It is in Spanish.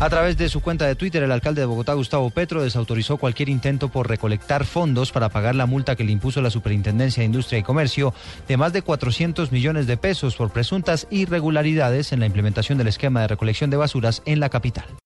A través de su cuenta de Twitter, el alcalde de Bogotá, Gustavo Petro, desautorizó cualquier intento por recolectar fondos para pagar la multa que le impuso la Superintendencia de Industria y Comercio de más de 400 millones de pesos por presuntas irregularidades en la implementación del esquema de recolección de basuras en la capital.